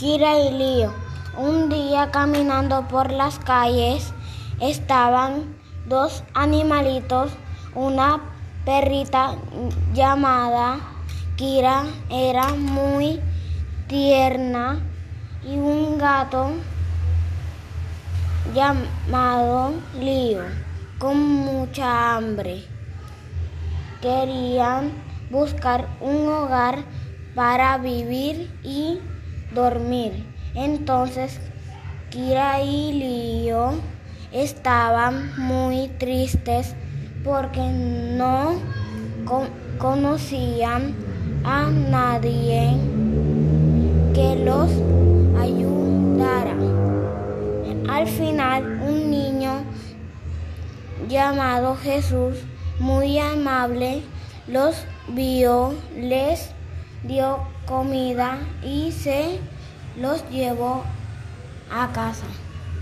Kira y Lío. Un día caminando por las calles estaban dos animalitos, una perrita llamada Kira era muy tierna y un gato llamado Lío con mucha hambre. Querían buscar un hogar para vivir y dormir. Entonces Kira y Lío estaban muy tristes porque no conocían a nadie que los ayudara. Al final un niño llamado Jesús, muy amable, los vio, les dio comida y se los llevó a casa.